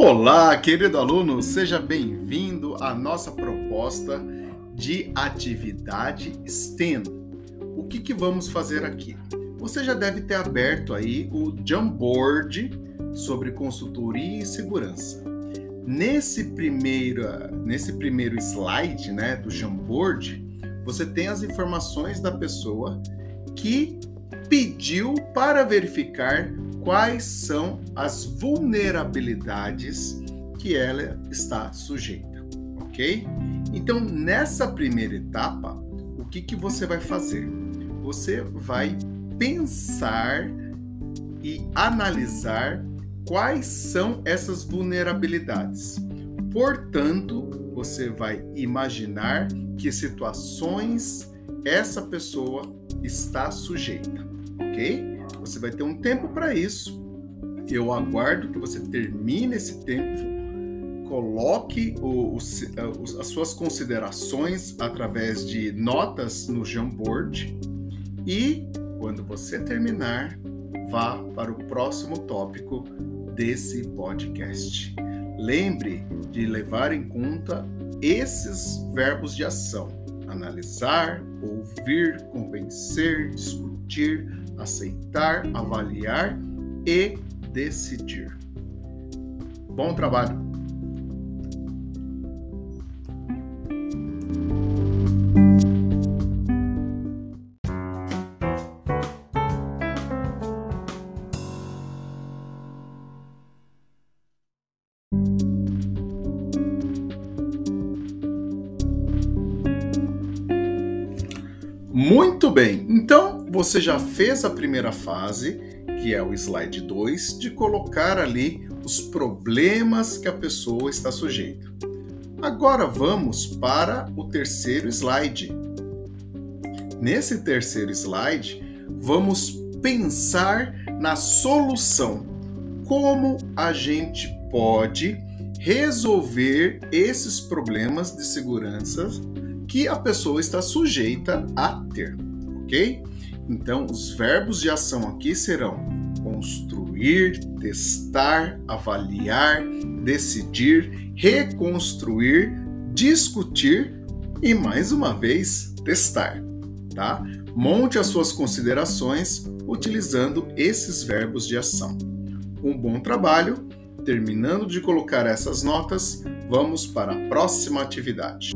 Olá, querido aluno, seja bem-vindo à nossa proposta de atividade STEM. O que, que vamos fazer aqui? Você já deve ter aberto aí o Jamboard sobre consultoria e segurança. Nesse primeiro, nesse primeiro slide né, do Jamboard, você tem as informações da pessoa que pediu para verificar quais são as vulnerabilidades que ela está sujeita, ok? Então, nessa primeira etapa, o que, que você vai fazer? Você vai pensar e analisar quais são essas vulnerabilidades. Portanto, você vai imaginar que situações essa pessoa está sujeita, ok? Você vai ter um tempo para isso. Eu aguardo que você termine esse tempo, coloque o, o, as suas considerações através de notas no Jamboard e, quando você terminar, vá para o próximo tópico desse podcast. Lembre de levar em conta esses verbos de ação: analisar, ouvir, convencer, discutir, aceitar, avaliar e decidir. Bom trabalho! Muito bem, então você já fez a primeira fase, que é o slide 2, de colocar ali os problemas que a pessoa está sujeita. Agora vamos para o terceiro slide. Nesse terceiro slide, vamos pensar na solução. Como a gente pode resolver esses problemas de segurança que a pessoa está sujeita a ter, ok? Então, os verbos de ação aqui serão construir, testar, avaliar, decidir, reconstruir, discutir e mais uma vez testar, tá? Monte as suas considerações utilizando esses verbos de ação. Um bom trabalho. Terminando de colocar essas notas, vamos para a próxima atividade.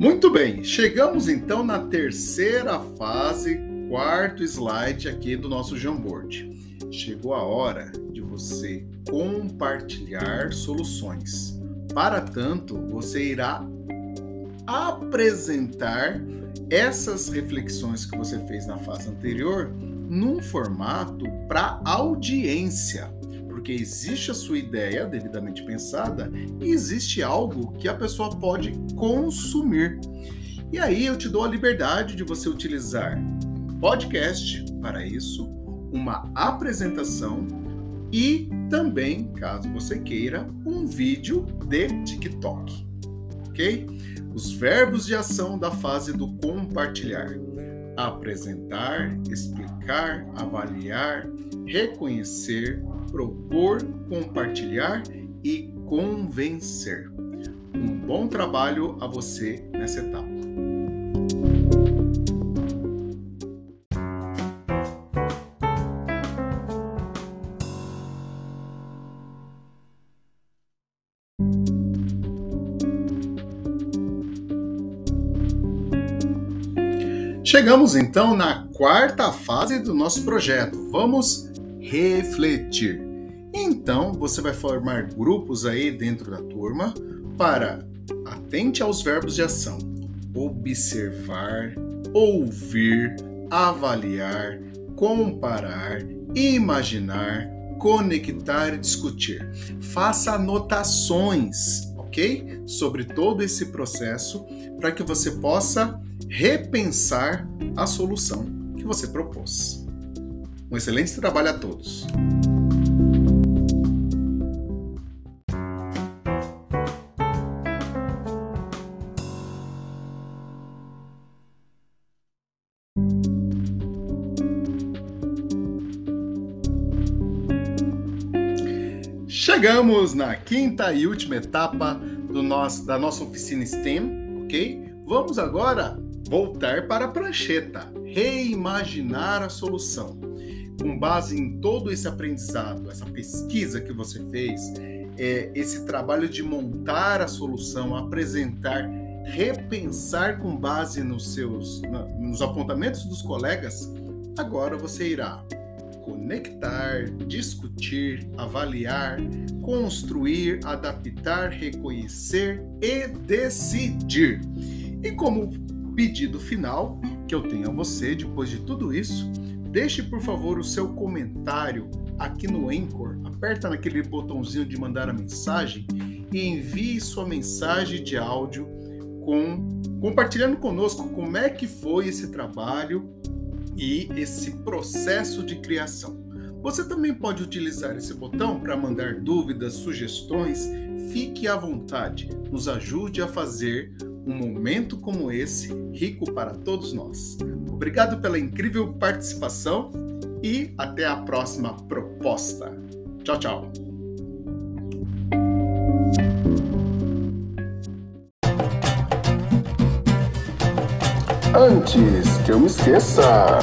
Muito bem, chegamos então na terceira fase, quarto slide aqui do nosso Jamboard. Chegou a hora de você compartilhar soluções. Para tanto, você irá apresentar essas reflexões que você fez na fase anterior num formato para audiência porque existe a sua ideia devidamente pensada e existe algo que a pessoa pode consumir. E aí eu te dou a liberdade de você utilizar podcast para isso, uma apresentação e também, caso você queira, um vídeo de TikTok. Ok? Os verbos de ação da fase do compartilhar: apresentar, explicar, avaliar, reconhecer, propor, compartilhar e convencer. Um bom trabalho a você nessa etapa. Chegamos então na quarta fase do nosso projeto. Vamos refletir. Então, você vai formar grupos aí dentro da turma para atente aos verbos de ação: observar, ouvir, avaliar, comparar, imaginar, conectar e discutir. Faça anotações, ok? Sobre todo esse processo para que você possa repensar a solução que você propôs. Um excelente trabalho a todos! Chegamos na quinta e última etapa do nosso, da nossa oficina STEM, ok? Vamos agora voltar para a prancheta, reimaginar a solução. Com base em todo esse aprendizado, essa pesquisa que você fez, é, esse trabalho de montar a solução, apresentar, repensar com base nos seus nos apontamentos dos colegas, agora você irá conectar, discutir, avaliar, construir, adaptar, reconhecer e decidir. E como pedido final que eu tenho a você depois de tudo isso, deixe por favor o seu comentário aqui no Anchor, aperta naquele botãozinho de mandar a mensagem e envie sua mensagem de áudio com compartilhando conosco como é que foi esse trabalho e esse processo de criação. Você também pode utilizar esse botão para mandar dúvidas, sugestões. Fique à vontade, nos ajude a fazer um momento como esse rico para todos nós. Obrigado pela incrível participação e até a próxima proposta. Tchau, tchau. Antes que eu me esqueça.